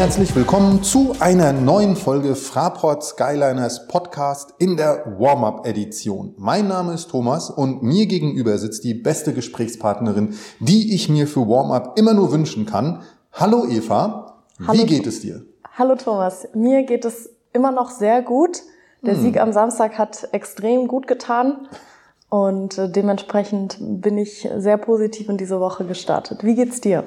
herzlich willkommen zu einer neuen Folge Fraport Skyliners Podcast in der Warm-Up-Edition. Mein Name ist Thomas und mir gegenüber sitzt die beste Gesprächspartnerin, die ich mir für Warm-Up immer nur wünschen kann. Hallo Eva, Hallo. wie geht es dir? Hallo Thomas, mir geht es immer noch sehr gut. Der hm. Sieg am Samstag hat extrem gut getan. Und äh, dementsprechend bin ich sehr positiv in diese Woche gestartet. Wie geht's dir?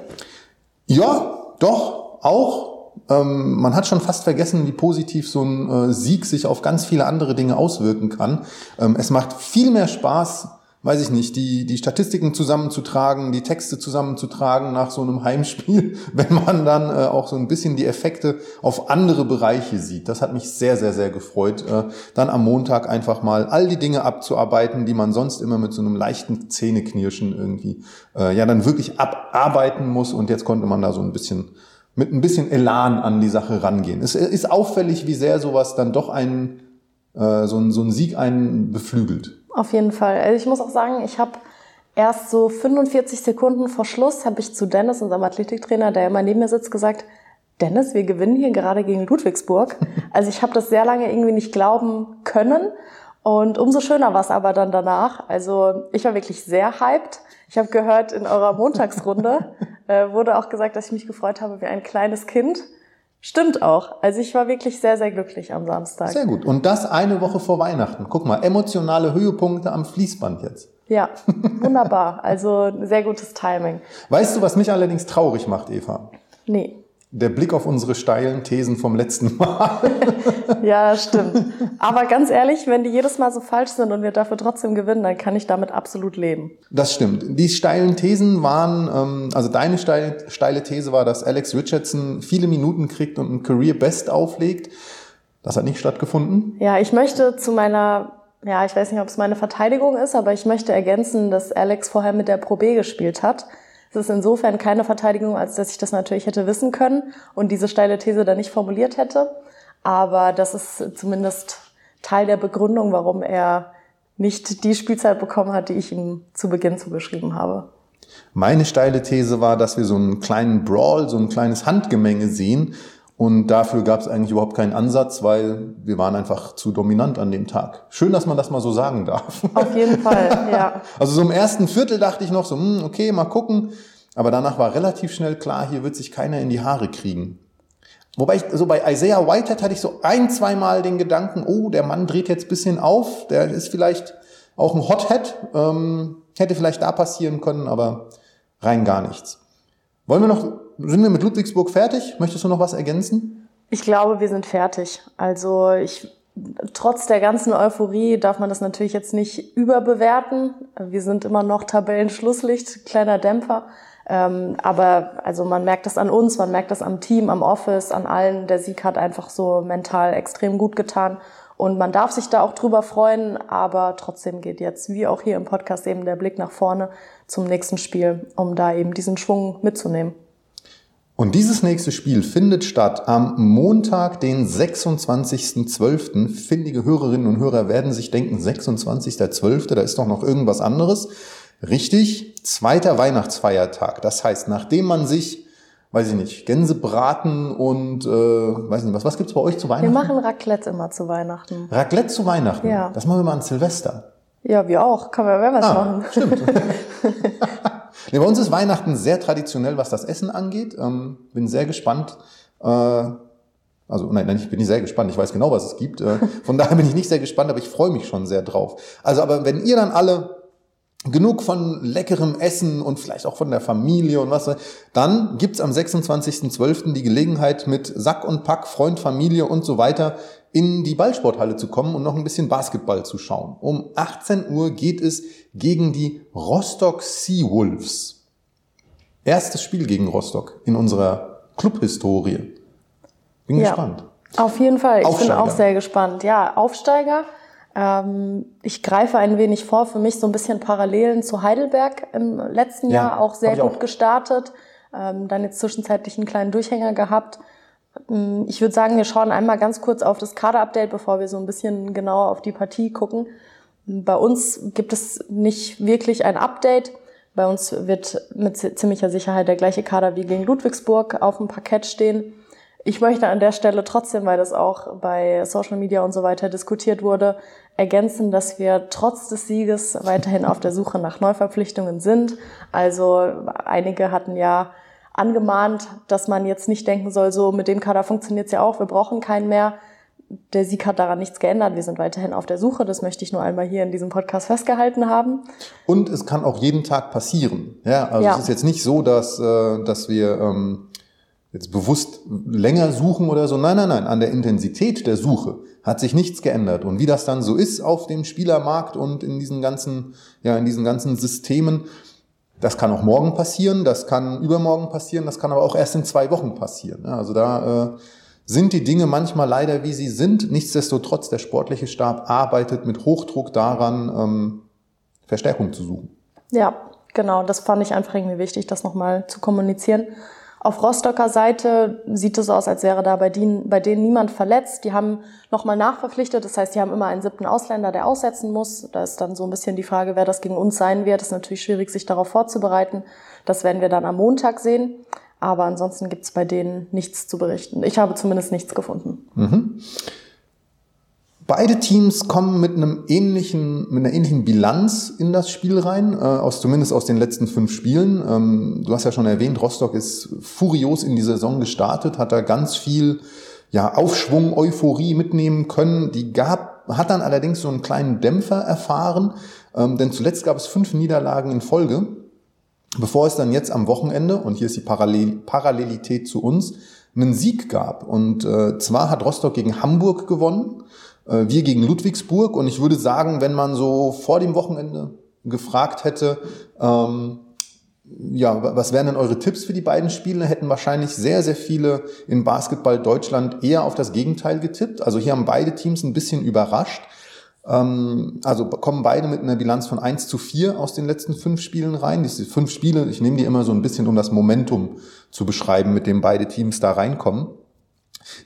Ja, doch, auch. Ähm, man hat schon fast vergessen, wie positiv so ein äh, Sieg sich auf ganz viele andere Dinge auswirken kann. Ähm, es macht viel mehr Spaß, weiß ich nicht, die, die Statistiken zusammenzutragen, die Texte zusammenzutragen nach so einem Heimspiel, wenn man dann äh, auch so ein bisschen die Effekte auf andere Bereiche sieht. Das hat mich sehr, sehr, sehr gefreut, äh, dann am Montag einfach mal all die Dinge abzuarbeiten, die man sonst immer mit so einem leichten Zähneknirschen irgendwie äh, ja dann wirklich abarbeiten muss. Und jetzt konnte man da so ein bisschen mit ein bisschen Elan an die Sache rangehen. Es ist auffällig, wie sehr sowas dann doch einen, äh, so, ein, so ein Sieg einen beflügelt. Auf jeden Fall. Also ich muss auch sagen, ich habe erst so 45 Sekunden vor Schluss habe ich zu Dennis, unserem Athletiktrainer, der immer neben mir sitzt, gesagt, Dennis, wir gewinnen hier gerade gegen Ludwigsburg. Also ich habe das sehr lange irgendwie nicht glauben können. Und umso schöner war es aber dann danach. Also ich war wirklich sehr hyped. Ich habe gehört, in eurer Montagsrunde äh, wurde auch gesagt, dass ich mich gefreut habe wie ein kleines Kind. Stimmt auch. Also ich war wirklich sehr, sehr glücklich am Samstag. Sehr gut. Und das eine Woche vor Weihnachten. Guck mal, emotionale Höhepunkte am Fließband jetzt. Ja, wunderbar. Also sehr gutes Timing. Weißt du, was mich allerdings traurig macht, Eva? Nee der Blick auf unsere steilen Thesen vom letzten Mal. ja, stimmt. Aber ganz ehrlich, wenn die jedes Mal so falsch sind und wir dafür trotzdem gewinnen, dann kann ich damit absolut leben. Das stimmt. Die steilen Thesen waren, ähm, also deine steile, steile These war, dass Alex Richardson viele Minuten kriegt und ein Career Best auflegt. Das hat nicht stattgefunden. Ja, ich möchte zu meiner ja, ich weiß nicht, ob es meine Verteidigung ist, aber ich möchte ergänzen, dass Alex vorher mit der Pro B gespielt hat. Es ist insofern keine Verteidigung, als dass ich das natürlich hätte wissen können und diese steile These dann nicht formuliert hätte. Aber das ist zumindest Teil der Begründung, warum er nicht die Spielzeit bekommen hat, die ich ihm zu Beginn zugeschrieben habe. Meine steile These war, dass wir so einen kleinen Brawl, so ein kleines Handgemenge sehen. Und dafür gab es eigentlich überhaupt keinen Ansatz, weil wir waren einfach zu dominant an dem Tag. Schön, dass man das mal so sagen darf. Auf jeden Fall, ja. Also so im ersten Viertel dachte ich noch so, hm, okay, mal gucken. Aber danach war relativ schnell klar, hier wird sich keiner in die Haare kriegen. Wobei ich, so bei Isaiah Whitehead hatte ich so ein, zweimal den Gedanken, oh, der Mann dreht jetzt bisschen auf, der ist vielleicht auch ein Hothead, ähm, hätte vielleicht da passieren können, aber rein gar nichts. Wollen wir noch, sind wir mit Ludwigsburg fertig? Möchtest du noch was ergänzen? Ich glaube, wir sind fertig. Also ich, trotz der ganzen Euphorie darf man das natürlich jetzt nicht überbewerten. Wir sind immer noch Tabellenschlusslicht, kleiner Dämpfer. Ähm, aber also man merkt das an uns, man merkt das am Team, am Office, an allen. Der Sieg hat einfach so mental extrem gut getan. Und man darf sich da auch drüber freuen, aber trotzdem geht jetzt, wie auch hier im Podcast, eben der Blick nach vorne zum nächsten Spiel, um da eben diesen Schwung mitzunehmen. Und dieses nächste Spiel findet statt am Montag, den 26.12. Findige Hörerinnen und Hörer werden sich denken, 26.12., da ist doch noch irgendwas anderes. Richtig, zweiter Weihnachtsfeiertag. Das heißt, nachdem man sich, weiß ich nicht, Gänsebraten und, äh, weiß nicht, was, was gibt's bei euch zu Weihnachten? Wir machen Raclette immer zu Weihnachten. Raclette zu Weihnachten? Ja. Das machen wir mal an Silvester. Ja, wir auch. Kann man ja was ah, machen. Stimmt. nee, bei uns ist Weihnachten sehr traditionell, was das Essen angeht. Ähm, bin sehr gespannt. Äh, also nein, nein, ich bin nicht sehr gespannt. Ich weiß genau, was es gibt. Äh, von daher bin ich nicht sehr gespannt, aber ich freue mich schon sehr drauf. Also, aber wenn ihr dann alle genug von leckerem Essen und vielleicht auch von der Familie und was, dann gibt's am 26.12. die Gelegenheit, mit Sack und Pack, Freund, Familie und so weiter in die Ballsporthalle zu kommen und noch ein bisschen Basketball zu schauen. Um 18 Uhr geht es gegen die Rostock Seawolves. Erstes Spiel gegen Rostock in unserer Clubhistorie. Bin ja, gespannt. Auf jeden Fall. Ich Aufsteiger. bin auch sehr gespannt. Ja, Aufsteiger. Ähm, ich greife ein wenig vor, für mich so ein bisschen Parallelen zu Heidelberg im letzten ja, Jahr auch sehr gut auch. gestartet. Ähm, dann jetzt zwischenzeitlich einen kleinen Durchhänger gehabt. Ähm, ich würde sagen, wir schauen einmal ganz kurz auf das Kader-Update, bevor wir so ein bisschen genauer auf die Partie gucken. Bei uns gibt es nicht wirklich ein Update. Bei uns wird mit ziemlicher Sicherheit der gleiche Kader wie gegen Ludwigsburg auf dem Parkett stehen. Ich möchte an der Stelle trotzdem, weil das auch bei Social Media und so weiter diskutiert wurde, ergänzen, dass wir trotz des Sieges weiterhin auf der Suche nach Neuverpflichtungen sind. Also einige hatten ja angemahnt, dass man jetzt nicht denken soll, so mit dem Kader funktioniert es ja auch, wir brauchen keinen mehr. Der Sieg hat daran nichts geändert. Wir sind weiterhin auf der Suche. Das möchte ich nur einmal hier in diesem Podcast festgehalten haben. Und es kann auch jeden Tag passieren. Ja, also ja. es ist jetzt nicht so, dass, äh, dass wir ähm, jetzt bewusst länger suchen oder so. Nein, nein, nein. An der Intensität der Suche hat sich nichts geändert. Und wie das dann so ist auf dem Spielermarkt und in diesen ganzen, ja, in diesen ganzen Systemen, das kann auch morgen passieren, das kann übermorgen passieren, das kann aber auch erst in zwei Wochen passieren. Also da äh, sind die Dinge manchmal leider, wie sie sind. Nichtsdestotrotz, der sportliche Stab arbeitet mit Hochdruck daran, ähm, Verstärkung zu suchen. Ja, genau. Das fand ich einfach irgendwie wichtig, das nochmal zu kommunizieren. Auf Rostocker Seite sieht es aus, als wäre da bei denen, bei denen niemand verletzt. Die haben nochmal nachverpflichtet. Das heißt, die haben immer einen siebten Ausländer, der aussetzen muss. Da ist dann so ein bisschen die Frage, wer das gegen uns sein wird. Das ist natürlich schwierig, sich darauf vorzubereiten. Das werden wir dann am Montag sehen. Aber ansonsten gibt es bei denen nichts zu berichten. Ich habe zumindest nichts gefunden. Mhm. Beide Teams kommen mit einem ähnlichen, mit einer ähnlichen Bilanz in das Spiel rein, äh, aus zumindest aus den letzten fünf Spielen. Ähm, du hast ja schon erwähnt, Rostock ist furios in die Saison gestartet, hat da ganz viel ja, Aufschwung, Euphorie mitnehmen können. Die gab, hat dann allerdings so einen kleinen Dämpfer erfahren, ähm, denn zuletzt gab es fünf Niederlagen in Folge, bevor es dann jetzt am Wochenende, und hier ist die Parallel Parallelität zu uns, einen Sieg gab. Und äh, zwar hat Rostock gegen Hamburg gewonnen wir gegen Ludwigsburg. Und ich würde sagen, wenn man so vor dem Wochenende gefragt hätte, ähm, ja, was wären denn eure Tipps für die beiden Spiele? Hätten wahrscheinlich sehr, sehr viele in Basketball Deutschland eher auf das Gegenteil getippt. Also hier haben beide Teams ein bisschen überrascht. Ähm, also kommen beide mit einer Bilanz von 1 zu 4 aus den letzten fünf Spielen rein. Diese fünf Spiele, ich nehme die immer so ein bisschen, um das Momentum zu beschreiben, mit dem beide Teams da reinkommen.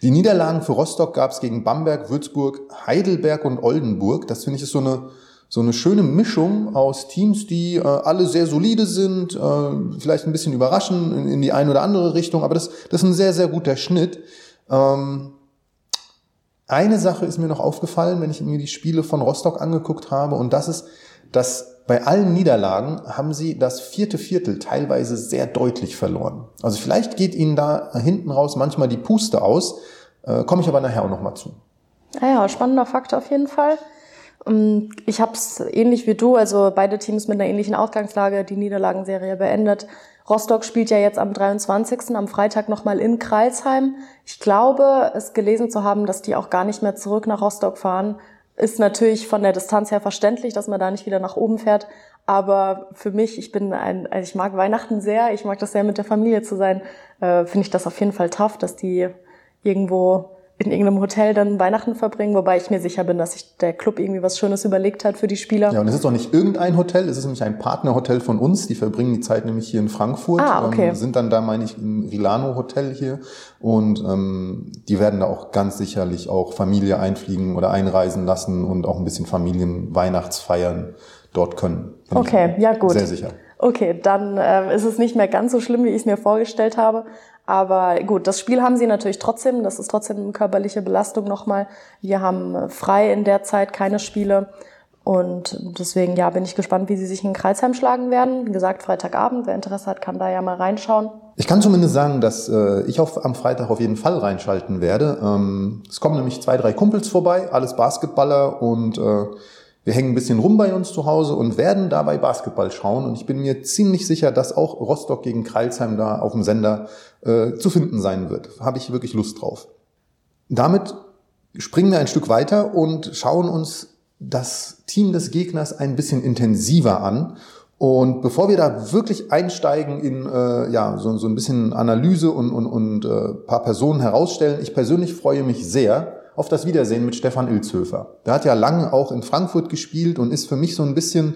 Die Niederlagen für Rostock gab es gegen Bamberg, Würzburg, Heidelberg und Oldenburg. Das finde ich ist so eine so eine schöne Mischung aus Teams, die äh, alle sehr solide sind, äh, vielleicht ein bisschen überraschen in, in, die eine oder andere Richtung, aber das, das ist ein sehr, sehr guter Schnitt. Ähm, eine Sache ist mir noch aufgefallen, wenn ich mir die Spiele von Rostock angeguckt habe, und das ist, dass bei allen Niederlagen haben sie das vierte Viertel teilweise sehr deutlich verloren. Also vielleicht geht ihnen da hinten raus manchmal die Puste aus, äh, komme ich aber nachher auch nochmal zu. Naja, ah spannender Fakt auf jeden Fall. Ähm, ich habe es ähnlich wie du, also beide Teams mit einer ähnlichen Ausgangslage, die Niederlagenserie beendet. Rostock spielt ja jetzt am 23. am Freitag nochmal in Kreilsheim. Ich glaube, es gelesen zu haben, dass die auch gar nicht mehr zurück nach Rostock fahren, ist natürlich von der Distanz her verständlich, dass man da nicht wieder nach oben fährt. Aber für mich, ich bin ein, also ich mag Weihnachten sehr, ich mag das sehr mit der Familie zu sein, äh, finde ich das auf jeden Fall tough, dass die irgendwo in irgendeinem Hotel dann Weihnachten verbringen, wobei ich mir sicher bin, dass sich der Club irgendwie was Schönes überlegt hat für die Spieler. Ja, und es ist auch nicht irgendein Hotel, es ist nämlich ein Partnerhotel von uns, die verbringen die Zeit nämlich hier in Frankfurt, ah, okay. ähm, sind dann da, meine ich, im Rilano Hotel hier und ähm, die werden da auch ganz sicherlich auch Familie einfliegen oder einreisen lassen und auch ein bisschen Familienweihnachtsfeiern dort können. Okay, ja gut. Sehr sicher. Okay, dann äh, ist es nicht mehr ganz so schlimm, wie ich es mir vorgestellt habe. Aber gut, das Spiel haben sie natürlich trotzdem. Das ist trotzdem eine körperliche Belastung nochmal. Wir haben äh, frei in der Zeit keine Spiele. Und deswegen, ja, bin ich gespannt, wie sie sich in Kreisheim schlagen werden. Wie gesagt, Freitagabend. Wer Interesse hat, kann da ja mal reinschauen. Ich kann zumindest sagen, dass äh, ich auf, am Freitag auf jeden Fall reinschalten werde. Ähm, es kommen nämlich zwei, drei Kumpels vorbei, alles Basketballer und äh, wir hängen ein bisschen rum bei uns zu Hause und werden dabei Basketball schauen. Und ich bin mir ziemlich sicher, dass auch Rostock gegen Kreilsheim da auf dem Sender äh, zu finden sein wird. Habe ich wirklich Lust drauf. Damit springen wir ein Stück weiter und schauen uns das Team des Gegners ein bisschen intensiver an. Und bevor wir da wirklich einsteigen in äh, ja, so, so ein bisschen Analyse und, und, und äh, paar Personen herausstellen, ich persönlich freue mich sehr, auf das Wiedersehen mit Stefan Ilzhöfer. Der hat ja lange auch in Frankfurt gespielt und ist für mich so ein bisschen,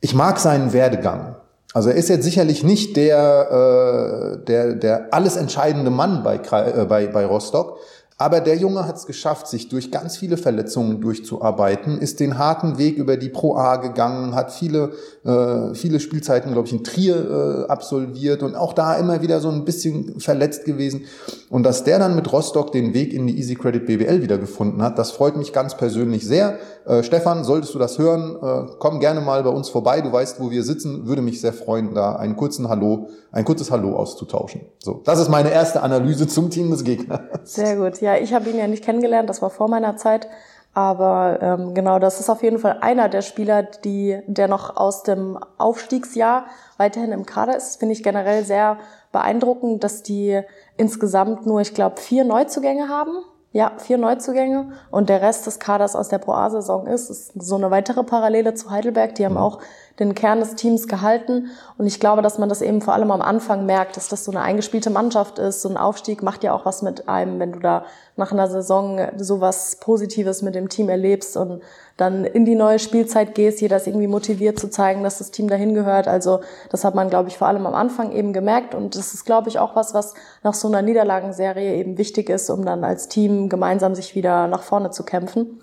ich mag seinen Werdegang. Also er ist jetzt sicherlich nicht der, äh, der, der alles entscheidende Mann bei, äh, bei, bei Rostock, Aber der Junge hat es geschafft, sich durch ganz viele Verletzungen durchzuarbeiten, ist den harten Weg über die Pro A gegangen, hat viele, äh, viele Spielzeiten, glaube ich, in Trier äh, absolviert und auch da immer wieder so ein bisschen verletzt gewesen. Und dass der dann mit Rostock den Weg in die Easy Credit BBL wieder gefunden hat, das freut mich ganz persönlich sehr. Äh, Stefan, solltest du das hören, äh, komm gerne mal bei uns vorbei. Du weißt, wo wir sitzen. Würde mich sehr freuen, da einen kurzen Hallo, ein kurzes Hallo auszutauschen. So, das ist meine erste Analyse zum Team des Gegners. Sehr gut. Ja, ich habe ihn ja nicht kennengelernt, das war vor meiner Zeit. Aber ähm, genau, das ist auf jeden Fall einer der Spieler, die, der noch aus dem Aufstiegsjahr weiterhin im Kader ist. Finde ich generell sehr beeindruckend, dass die insgesamt nur, ich glaube, vier Neuzugänge haben. Ja, vier Neuzugänge und der Rest des Kaders aus der Pro A-Saison ist, ist so eine weitere Parallele zu Heidelberg. Die haben mhm. auch den Kern des Teams gehalten. Und ich glaube, dass man das eben vor allem am Anfang merkt, dass das so eine eingespielte Mannschaft ist. So ein Aufstieg macht ja auch was mit einem, wenn du da nach einer Saison sowas Positives mit dem Team erlebst und dann in die neue Spielzeit gehst, jeder ist irgendwie motiviert zu zeigen, dass das Team dahin gehört. Also das hat man, glaube ich, vor allem am Anfang eben gemerkt. Und das ist, glaube ich, auch was, was nach so einer Niederlagenserie eben wichtig ist, um dann als Team gemeinsam sich wieder nach vorne zu kämpfen.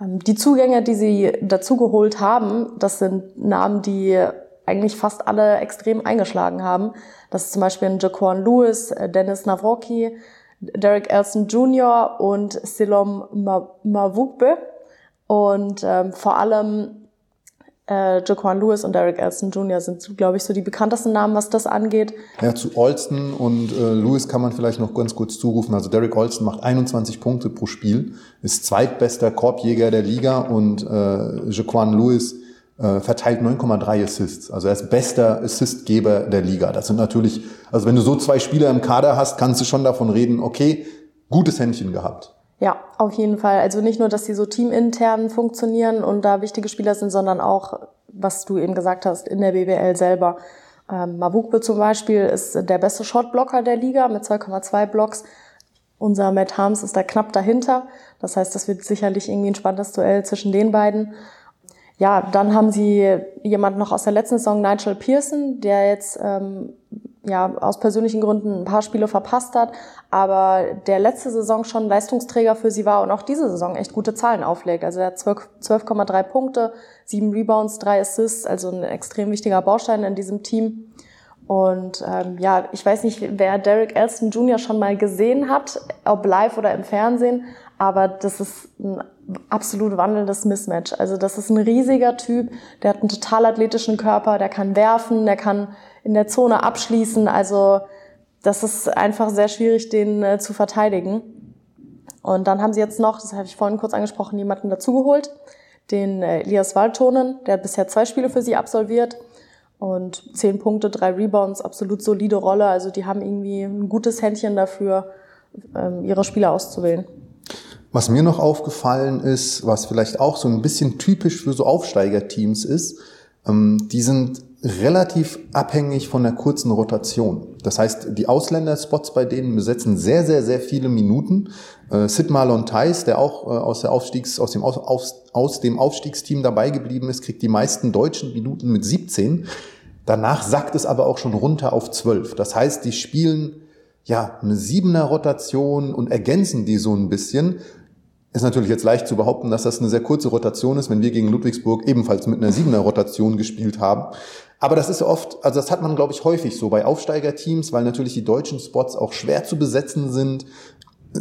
Ähm, die Zugänge, die sie dazugeholt haben, das sind Namen, die eigentlich fast alle extrem eingeschlagen haben. Das ist zum Beispiel ein Jaquan Lewis, äh, Dennis Navroki, Derek Elson Jr. und Silom Mavukbe. Und ähm, vor allem äh, Jaquan Lewis und Derek Elson Jr. sind, glaube ich, so die bekanntesten Namen, was das angeht. Ja, zu Olston und äh, Lewis kann man vielleicht noch ganz kurz zurufen. Also Derek Olston macht 21 Punkte pro Spiel, ist zweitbester Korbjäger der Liga und äh, Jaquan Lewis äh, verteilt 9,3 Assists. Also er ist bester Assistgeber der Liga. Das sind natürlich, also wenn du so zwei Spieler im Kader hast, kannst du schon davon reden, okay, gutes Händchen gehabt. Ja, auf jeden Fall. Also nicht nur, dass sie so teamintern funktionieren und da wichtige Spieler sind, sondern auch, was du eben gesagt hast, in der BBL selber. Ähm, Mavukbe zum Beispiel ist der beste Shotblocker der Liga mit 2,2 Blocks. Unser Matt Harms ist da knapp dahinter. Das heißt, das wird sicherlich irgendwie ein spannendes Duell zwischen den beiden. Ja, dann haben sie jemand noch aus der letzten Saison, Nigel Pearson, der jetzt ähm, ja, aus persönlichen Gründen ein paar Spiele verpasst hat, aber der letzte Saison schon Leistungsträger für sie war und auch diese Saison echt gute Zahlen auflegt. Also er hat 12,3 12 Punkte, 7 Rebounds, 3 Assists, also ein extrem wichtiger Baustein in diesem Team. Und ähm, ja, ich weiß nicht, wer Derek Elston Jr. schon mal gesehen hat, ob live oder im Fernsehen, aber das ist ein absolut wandelndes Mismatch. Also das ist ein riesiger Typ, der hat einen total athletischen Körper, der kann werfen, der kann in der Zone abschließen. Also das ist einfach sehr schwierig, den äh, zu verteidigen. Und dann haben sie jetzt noch, das habe ich vorhin kurz angesprochen, jemanden dazugeholt, den äh, Elias Waldtonen, der hat bisher zwei Spiele für sie absolviert und zehn Punkte, drei Rebounds, absolut solide Rolle. Also die haben irgendwie ein gutes Händchen dafür, ähm, ihre Spieler auszuwählen. Was mir noch aufgefallen ist, was vielleicht auch so ein bisschen typisch für so Aufsteigerteams ist, ähm, die sind relativ abhängig von der kurzen Rotation. Das heißt, die Ausländerspots bei denen besetzen sehr, sehr, sehr viele Minuten. Äh, Sid Marlon Theis, der auch äh, aus, der Aufstiegs, aus, dem, aus, aus dem Aufstiegsteam dabei geblieben ist, kriegt die meisten deutschen Minuten mit 17. Danach sackt es aber auch schon runter auf 12. Das heißt, die spielen ja eine siebener Rotation und ergänzen die so ein bisschen. Ist natürlich jetzt leicht zu behaupten, dass das eine sehr kurze Rotation ist, wenn wir gegen Ludwigsburg ebenfalls mit einer siebener Rotation gespielt haben. Aber das ist oft, also das hat man, glaube ich, häufig so bei Aufsteigerteams, weil natürlich die deutschen Spots auch schwer zu besetzen sind.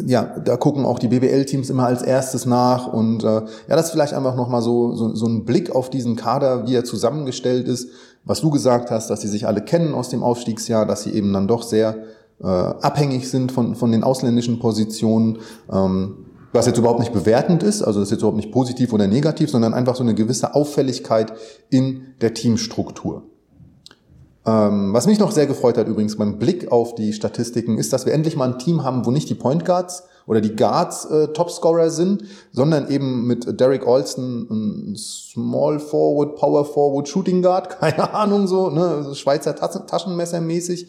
Ja, da gucken auch die BBL-Teams immer als erstes nach und äh, ja, das ist vielleicht einfach nochmal so, so, so ein Blick auf diesen Kader, wie er zusammengestellt ist. Was du gesagt hast, dass sie sich alle kennen aus dem Aufstiegsjahr, dass sie eben dann doch sehr äh, abhängig sind von, von den ausländischen Positionen. Ähm, was jetzt überhaupt nicht bewertend ist, also das ist jetzt überhaupt nicht positiv oder negativ, sondern einfach so eine gewisse Auffälligkeit in der Teamstruktur. Ähm, was mich noch sehr gefreut hat übrigens beim Blick auf die Statistiken, ist, dass wir endlich mal ein Team haben, wo nicht die Point Guards oder die Guards äh, Topscorer sind, sondern eben mit Derek Olsen ein Small Forward, Power Forward, Shooting Guard, keine Ahnung so, ne, Schweizer Taschenmesser mäßig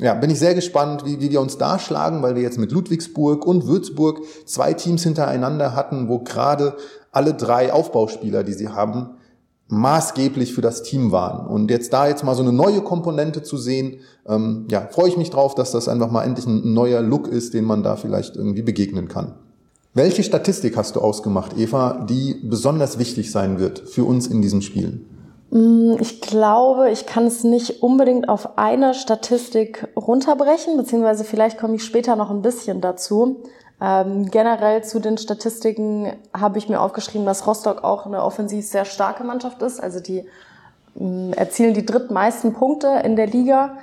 ja, bin ich sehr gespannt, wie, wie wir uns da schlagen, weil wir jetzt mit Ludwigsburg und Würzburg zwei Teams hintereinander hatten, wo gerade alle drei Aufbauspieler, die sie haben, maßgeblich für das Team waren. Und jetzt da jetzt mal so eine neue Komponente zu sehen, ähm, ja, freue ich mich drauf, dass das einfach mal endlich ein neuer Look ist, den man da vielleicht irgendwie begegnen kann. Welche Statistik hast du ausgemacht, Eva, die besonders wichtig sein wird für uns in diesem Spiel? Mm, ich glaube, ich kann es nicht unbedingt auf eine Statistik runterbrechen, beziehungsweise vielleicht komme ich später noch ein bisschen dazu. Ähm, generell zu den Statistiken habe ich mir aufgeschrieben, dass Rostock auch eine offensiv sehr starke Mannschaft ist. Also die mh, erzielen die drittmeisten Punkte in der Liga.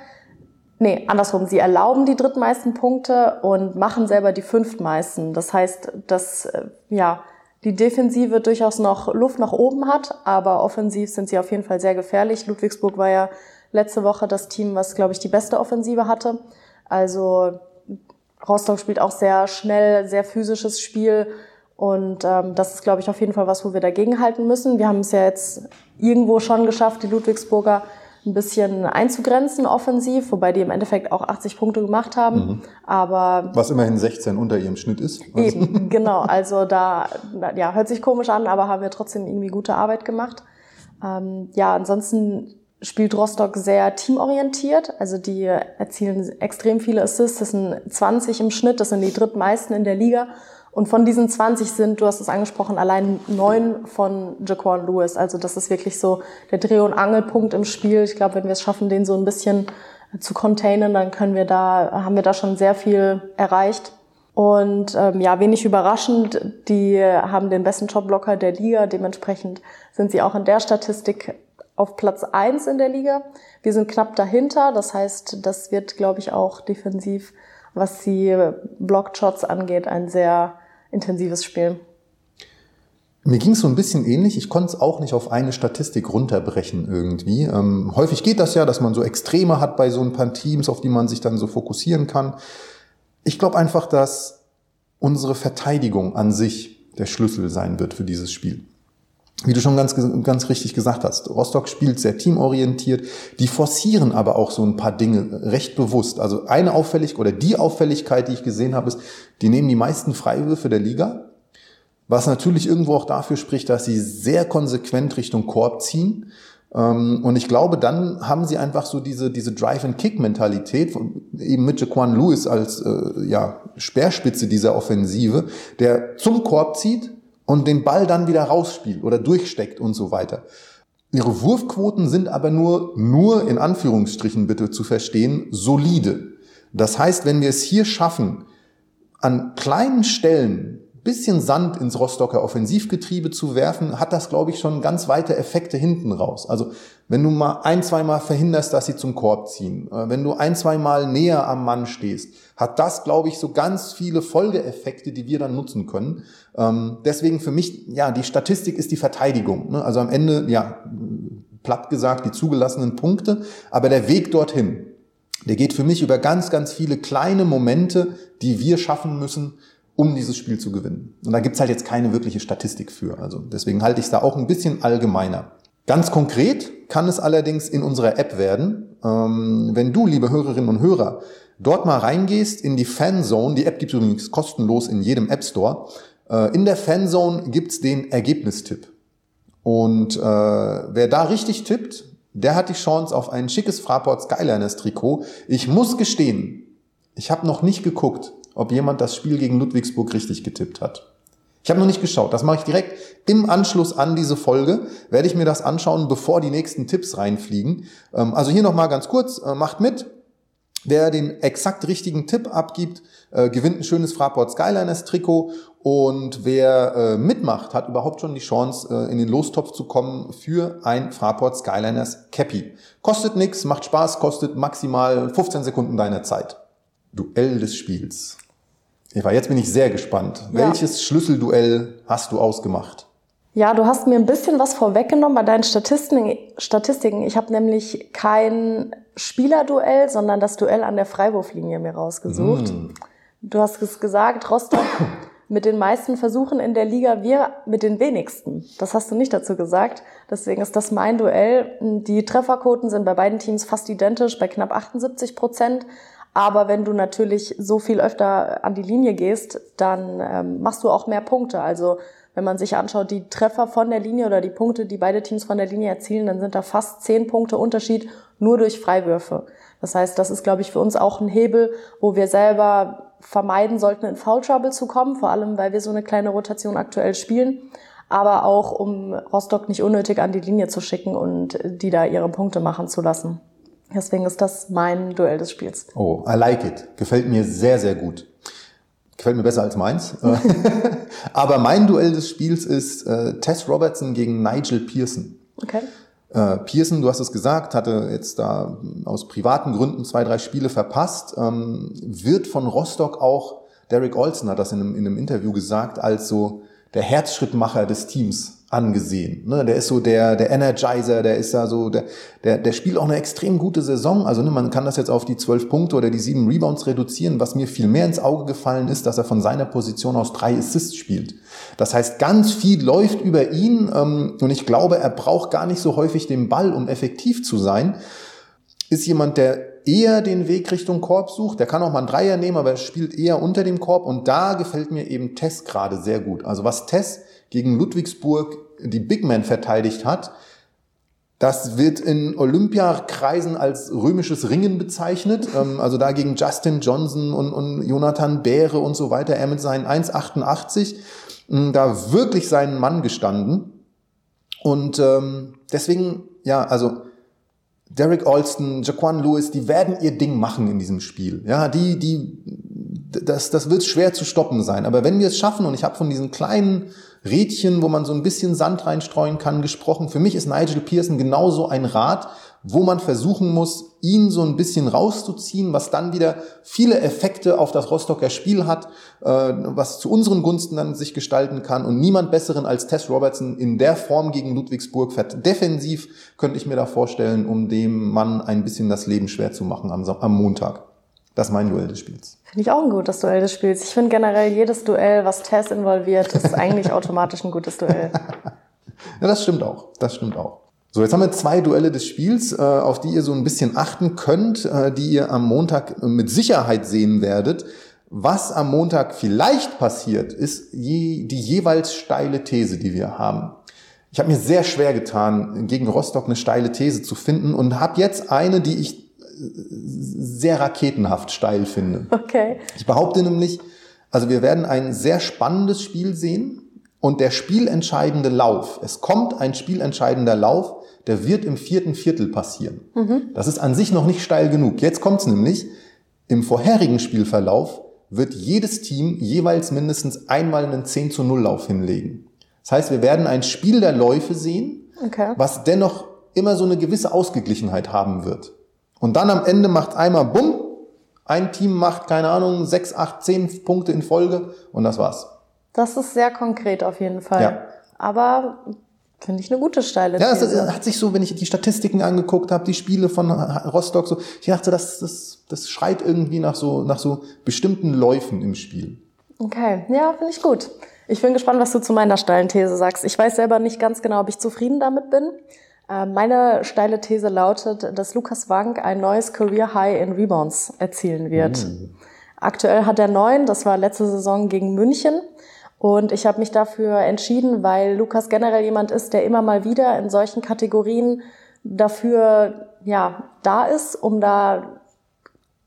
Nee, andersrum, sie erlauben die drittmeisten Punkte und machen selber die fünftmeisten. Das heißt, dass äh, ja, die Defensive durchaus noch Luft nach oben hat, aber offensiv sind sie auf jeden Fall sehr gefährlich. Ludwigsburg war ja letzte Woche das Team, was, glaube ich, die beste Offensive hatte. Also Rostock spielt auch sehr schnell, sehr physisches Spiel. Und ähm, das ist, glaube ich, auf jeden Fall was, wo wir dagegen halten müssen. Wir haben es ja jetzt irgendwo schon geschafft, die Ludwigsburger ein bisschen einzugrenzen offensiv, wobei die im Endeffekt auch 80 Punkte gemacht haben. Mhm. Aber was immerhin 16 unter ihrem Schnitt ist. Eben, genau. Also da ja hört sich komisch an, aber haben wir trotzdem irgendwie gute Arbeit gemacht. Ähm, ja, ansonsten spielt Rostock sehr teamorientiert. Also die erzielen extrem viele Assists. Das sind 20 im Schnitt. Das sind die drittmeisten in der Liga. Und von diesen 20 sind, du hast es angesprochen, allein neun von Jaquan Lewis. Also das ist wirklich so der Dreh- und Angelpunkt im Spiel. Ich glaube, wenn wir es schaffen, den so ein bisschen zu containen, dann können wir da, haben wir da schon sehr viel erreicht. Und ähm, ja, wenig überraschend, die haben den besten Jobblocker der Liga. Dementsprechend sind sie auch in der Statistik auf Platz eins in der Liga. Wir sind knapp dahinter. Das heißt, das wird, glaube ich, auch defensiv, was die Blockshots angeht, ein sehr intensives Spiel. Mir ging es so ein bisschen ähnlich. Ich konnte es auch nicht auf eine Statistik runterbrechen irgendwie. Ähm, häufig geht das ja, dass man so Extreme hat bei so ein paar Teams, auf die man sich dann so fokussieren kann. Ich glaube einfach, dass unsere Verteidigung an sich der Schlüssel sein wird für dieses Spiel wie du schon ganz, ganz richtig gesagt hast, Rostock spielt sehr teamorientiert, die forcieren aber auch so ein paar Dinge recht bewusst. Also eine Auffälligkeit oder die Auffälligkeit, die ich gesehen habe, ist, die nehmen die meisten Freiwürfe der Liga, was natürlich irgendwo auch dafür spricht, dass sie sehr konsequent Richtung Korb ziehen. Ähm, und ich glaube, dann haben sie einfach so diese, diese Drive-and-Kick-Mentalität, eben mit Jaquan Lewis als äh, ja, Speerspitze dieser Offensive, der zum Korb zieht, und den Ball dann wieder rausspielt oder durchsteckt und so weiter. Ihre Wurfquoten sind aber nur, nur in Anführungsstrichen bitte zu verstehen, solide. Das heißt, wenn wir es hier schaffen, an kleinen Stellen bisschen Sand ins Rostocker Offensivgetriebe zu werfen, hat das, glaube ich, schon ganz weite Effekte hinten raus. Also wenn du mal ein, zweimal verhinderst, dass sie zum Korb ziehen, äh, wenn du ein, zweimal näher am Mann stehst, hat das, glaube ich, so ganz viele Folgeeffekte, die wir dann nutzen können. Ähm, deswegen für mich, ja, die Statistik ist die Verteidigung. Ne? Also am Ende, ja, platt gesagt, die zugelassenen Punkte, aber der Weg dorthin, der geht für mich über ganz, ganz viele kleine Momente, die wir schaffen müssen, um dieses Spiel zu gewinnen. Und da gibt's halt jetzt keine wirkliche Statistik für. Also deswegen halte ich es da auch ein bisschen allgemeiner. Ganz konkret kann es allerdings in unserer App werden. Ähm, wenn du, liebe Hörerinnen und Hörer, dort mal reingehst in die Fanzone, die App gibt übrigens kostenlos in jedem App Store, äh, in der Fanzone gibt's den Ergebnistipp. Und äh, wer da richtig tippt, der hat die Chance auf ein schickes Fraport Skyliners Trikot. Ich muss gestehen, ich habe noch nicht geguckt, ob jemand das Spiel gegen Ludwigsburg richtig getippt hat. Ich habe noch nicht geschaut. Das mache ich direkt im Anschluss an diese Folge. Werde ich mir das anschauen, bevor die nächsten Tipps reinfliegen. Ähm, also hier nochmal ganz kurz, äh, macht mit. Wer den exakt richtigen Tipp abgibt, äh, gewinnt ein schönes Fraport Skyliners Trikot und wer äh, mitmacht, hat überhaupt schon die Chance, in den Lostopf zu kommen für ein Fraport Skyliners Cappy. Kostet nichts, macht Spaß, kostet maximal 15 Sekunden deiner Zeit. Duell des Spiels. Eva, jetzt bin ich sehr gespannt. Ja. Welches Schlüsselduell hast du ausgemacht? Ja, du hast mir ein bisschen was vorweggenommen bei deinen Statistiken. Ich habe nämlich kein Spielerduell, sondern das Duell an der Freiwurflinie mir rausgesucht. Mm. Du hast es gesagt, Rostock mit den meisten Versuchen in der Liga, wir mit den wenigsten. Das hast du nicht dazu gesagt. Deswegen ist das mein Duell. Die Trefferquoten sind bei beiden Teams fast identisch, bei knapp 78 Prozent. Aber wenn du natürlich so viel öfter an die Linie gehst, dann ähm, machst du auch mehr Punkte. Also wenn man sich anschaut, die Treffer von der Linie oder die Punkte, die beide Teams von der Linie erzielen, dann sind da fast zehn Punkte Unterschied nur durch Freiwürfe. Das heißt, das ist, glaube ich, für uns auch ein Hebel, wo wir selber vermeiden sollten, in Foul Trouble zu kommen, vor allem, weil wir so eine kleine Rotation aktuell spielen, aber auch, um Rostock nicht unnötig an die Linie zu schicken und die da ihre Punkte machen zu lassen. Deswegen ist das mein Duell des Spiels. Oh, I like it. Gefällt mir sehr, sehr gut. Gefällt mir besser als meins. aber mein Duell des Spiels ist äh, Tess Robertson gegen Nigel Pearson. Okay. Äh, Pearson, du hast es gesagt, hatte jetzt da aus privaten Gründen zwei, drei Spiele verpasst, ähm, wird von Rostock auch, Derek Olsen hat das in einem, in einem Interview gesagt, als so der Herzschrittmacher des Teams angesehen. Ne? Der ist so der, der Energizer, der ist da so, der, der, der spielt auch eine extrem gute Saison. Also ne, man kann das jetzt auf die zwölf Punkte oder die sieben Rebounds reduzieren. Was mir viel mehr ins Auge gefallen ist, dass er von seiner Position aus drei Assists spielt. Das heißt, ganz viel läuft über ihn ähm, und ich glaube, er braucht gar nicht so häufig den Ball, um effektiv zu sein. Ist jemand, der eher den Weg Richtung Korb sucht. Der kann auch mal einen Dreier nehmen, aber er spielt eher unter dem Korb. Und da gefällt mir eben Tess gerade sehr gut. Also was Tess gegen Ludwigsburg die Big Man verteidigt hat. Das wird in Olympiakreisen als römisches Ringen bezeichnet. Ähm, also da gegen Justin Johnson und, und Jonathan Beere und so weiter. Er mit seinen 1,88 ähm, da wirklich seinen Mann gestanden. Und ähm, deswegen, ja, also Derek Alston, Jaquan Lewis, die werden ihr Ding machen in diesem Spiel. Ja, die, die, das, das wird schwer zu stoppen sein. Aber wenn wir es schaffen, und ich habe von diesen kleinen Rädchen, wo man so ein bisschen Sand reinstreuen kann, gesprochen. Für mich ist Nigel Pearson genauso ein Rad, wo man versuchen muss, ihn so ein bisschen rauszuziehen, was dann wieder viele Effekte auf das Rostocker Spiel hat, äh, was zu unseren Gunsten dann sich gestalten kann und niemand besseren als Tess Robertson in der Form gegen Ludwigsburg fährt. Defensiv könnte ich mir da vorstellen, um dem Mann ein bisschen das Leben schwer zu machen am, am Montag. Das ist mein Duell des Spiels. Finde ich auch ein gutes Duell des Spiels. Ich finde generell jedes Duell, was Tess involviert, ist eigentlich automatisch ein gutes Duell. ja, das stimmt auch. Das stimmt auch. So, jetzt haben wir zwei Duelle des Spiels, äh, auf die ihr so ein bisschen achten könnt, äh, die ihr am Montag mit Sicherheit sehen werdet. Was am Montag vielleicht passiert, ist die jeweils steile These, die wir haben. Ich habe mir sehr schwer getan, gegen Rostock eine steile These zu finden und habe jetzt eine, die ich sehr raketenhaft steil finde. Okay. Ich behaupte nämlich, also wir werden ein sehr spannendes Spiel sehen und der spielentscheidende Lauf, es kommt ein spielentscheidender Lauf, der wird im vierten Viertel passieren. Mhm. Das ist an sich noch nicht steil genug. Jetzt kommt es nämlich, im vorherigen Spielverlauf wird jedes Team jeweils mindestens einmal einen 10 zu 0 Lauf hinlegen. Das heißt, wir werden ein Spiel der Läufe sehen, okay. was dennoch immer so eine gewisse Ausgeglichenheit haben wird. Und dann am Ende macht einmal Bumm, ein Team macht, keine Ahnung, sechs, acht, zehn Punkte in Folge und das war's. Das ist sehr konkret auf jeden Fall. Ja. Aber finde ich eine gute steile Ja, es hat sich so, wenn ich die Statistiken angeguckt habe, die Spiele von Rostock, so, ich dachte, das, das, das schreit irgendwie nach so, nach so bestimmten Läufen im Spiel. Okay, ja, finde ich gut. Ich bin gespannt, was du zu meiner steilen These sagst. Ich weiß selber nicht ganz genau, ob ich zufrieden damit bin. Äh, meine steile These lautet, dass Lukas Wank ein neues Career High in Rebounds erzielen wird. Mhm. Aktuell hat er neun, das war letzte Saison gegen München. Und ich habe mich dafür entschieden, weil Lukas generell jemand ist, der immer mal wieder in solchen Kategorien dafür ja da ist, um da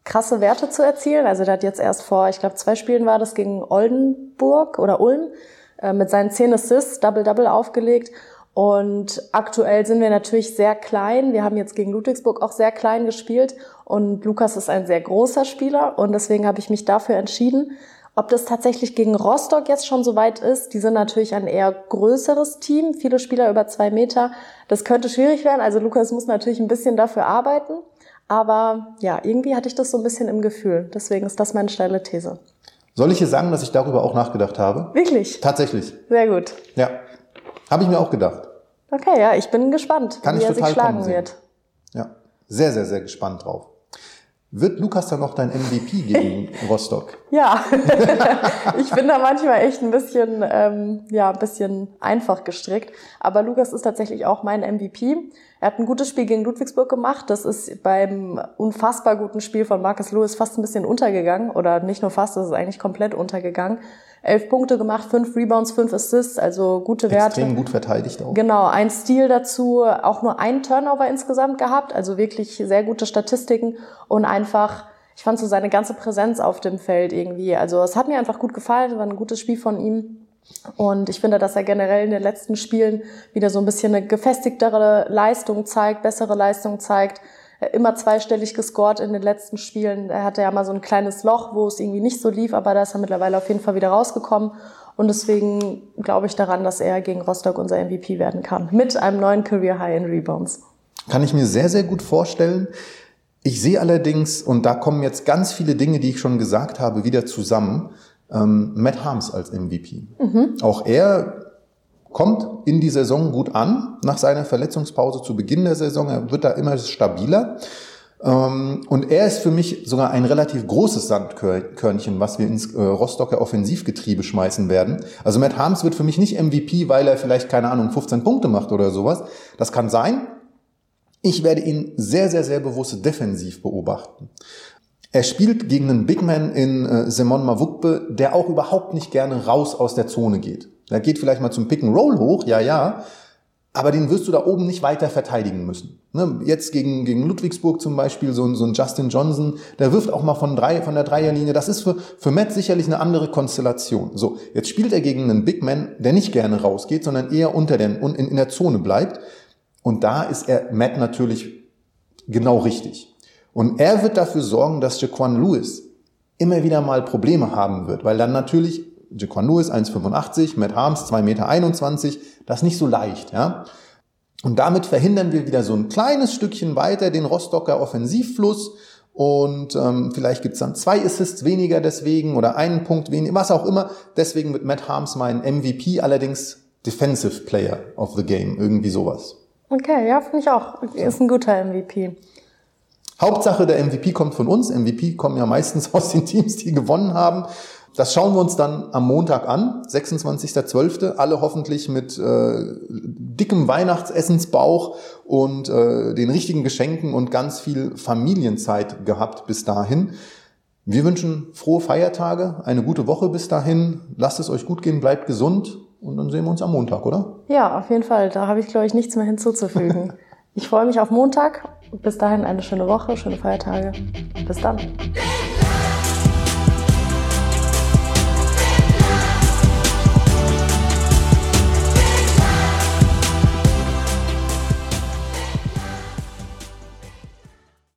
krasse Werte zu erzielen. Also der hat jetzt erst vor, ich glaube, zwei Spielen war das gegen Oldenburg oder Ulm äh, mit seinen zehn Assists Double-Double aufgelegt. Und aktuell sind wir natürlich sehr klein. Wir haben jetzt gegen Ludwigsburg auch sehr klein gespielt und Lukas ist ein sehr großer Spieler und deswegen habe ich mich dafür entschieden. Ob das tatsächlich gegen Rostock jetzt schon so weit ist, die sind natürlich ein eher größeres Team, viele Spieler über zwei Meter. Das könnte schwierig werden. Also Lukas muss natürlich ein bisschen dafür arbeiten. Aber ja, irgendwie hatte ich das so ein bisschen im Gefühl. Deswegen ist das meine steile These. Soll ich hier sagen, dass ich darüber auch nachgedacht habe? Wirklich? Tatsächlich. Sehr gut. Ja. Habe ich mir auch gedacht. Okay, ja, ich bin gespannt, Kann wie er sich schlagen wird. Ja, sehr, sehr, sehr gespannt drauf. Wird Lukas dann noch dein MVP gegen Rostock? Ja, ich bin da manchmal echt ein bisschen, ähm, ja, ein bisschen einfach gestrickt. Aber Lukas ist tatsächlich auch mein MVP. Er hat ein gutes Spiel gegen Ludwigsburg gemacht. Das ist beim unfassbar guten Spiel von Marcus Lewis fast ein bisschen untergegangen. Oder nicht nur fast, das ist eigentlich komplett untergegangen. Elf Punkte gemacht, fünf Rebounds, fünf Assists, also gute Werte. Extrem gut verteidigt auch. Genau, ein Stil dazu, auch nur ein Turnover insgesamt gehabt, also wirklich sehr gute Statistiken und einfach, ich fand so seine ganze Präsenz auf dem Feld irgendwie. Also es hat mir einfach gut gefallen, war ein gutes Spiel von ihm. Und ich finde, dass er generell in den letzten Spielen wieder so ein bisschen eine gefestigtere Leistung zeigt, bessere Leistung zeigt. Immer zweistellig gescored in den letzten Spielen. Er hatte ja mal so ein kleines Loch, wo es irgendwie nicht so lief, aber da ist er mittlerweile auf jeden Fall wieder rausgekommen. Und deswegen glaube ich daran, dass er gegen Rostock unser MVP werden kann. Mit einem neuen Career High in Rebounds. Kann ich mir sehr, sehr gut vorstellen. Ich sehe allerdings, und da kommen jetzt ganz viele Dinge, die ich schon gesagt habe, wieder zusammen ähm, Matt Harms als MVP. Mhm. Auch er kommt in die Saison gut an, nach seiner Verletzungspause zu Beginn der Saison. Er wird da immer stabiler. Ähm, und er ist für mich sogar ein relativ großes Sandkörnchen, was wir ins äh, Rostocker Offensivgetriebe schmeißen werden. Also Matt Harms wird für mich nicht MVP, weil er vielleicht, keine Ahnung, 15 Punkte macht oder sowas. Das kann sein. Ich werde ihn sehr, sehr, sehr bewusst defensiv beobachten. Er spielt gegen einen Big Man in äh, Simon Mavukbe, der auch überhaupt nicht gerne raus aus der Zone geht. Der geht vielleicht mal zum Pick and Roll hoch, ja, ja, aber den wirst du da oben nicht weiter verteidigen müssen. Ne? Jetzt gegen, gegen Ludwigsburg zum Beispiel, so, so ein Justin Johnson, der wirft auch mal von, drei, von der Dreierlinie. Das ist für, für Matt sicherlich eine andere Konstellation. So, jetzt spielt er gegen einen Big Man, der nicht gerne rausgeht, sondern eher unter den, in, in der Zone bleibt. Und da ist er Matt natürlich genau richtig. Und er wird dafür sorgen, dass Jaquan Lewis immer wieder mal Probleme haben wird, weil dann natürlich Jaquan Lewis 1,85, Matt Harms 2,21 Meter, das nicht so leicht, ja. Und damit verhindern wir wieder so ein kleines Stückchen weiter den Rostocker Offensivfluss und ähm, vielleicht gibt's dann zwei Assists weniger deswegen oder einen Punkt weniger, was auch immer. Deswegen mit Matt Harms mein MVP, allerdings Defensive Player of the Game, irgendwie sowas. Okay, ja, finde ich auch. Ist ein guter MVP. Hauptsache, der MVP kommt von uns. MVP kommen ja meistens aus den Teams, die gewonnen haben. Das schauen wir uns dann am Montag an, 26.12. Alle hoffentlich mit äh, dickem Weihnachtsessensbauch und äh, den richtigen Geschenken und ganz viel Familienzeit gehabt bis dahin. Wir wünschen frohe Feiertage, eine gute Woche bis dahin. Lasst es euch gut gehen, bleibt gesund und dann sehen wir uns am Montag, oder? Ja, auf jeden Fall. Da habe ich, glaube ich, nichts mehr hinzuzufügen. ich freue mich auf Montag bis dahin eine schöne Woche, schöne Feiertage. Bis dann.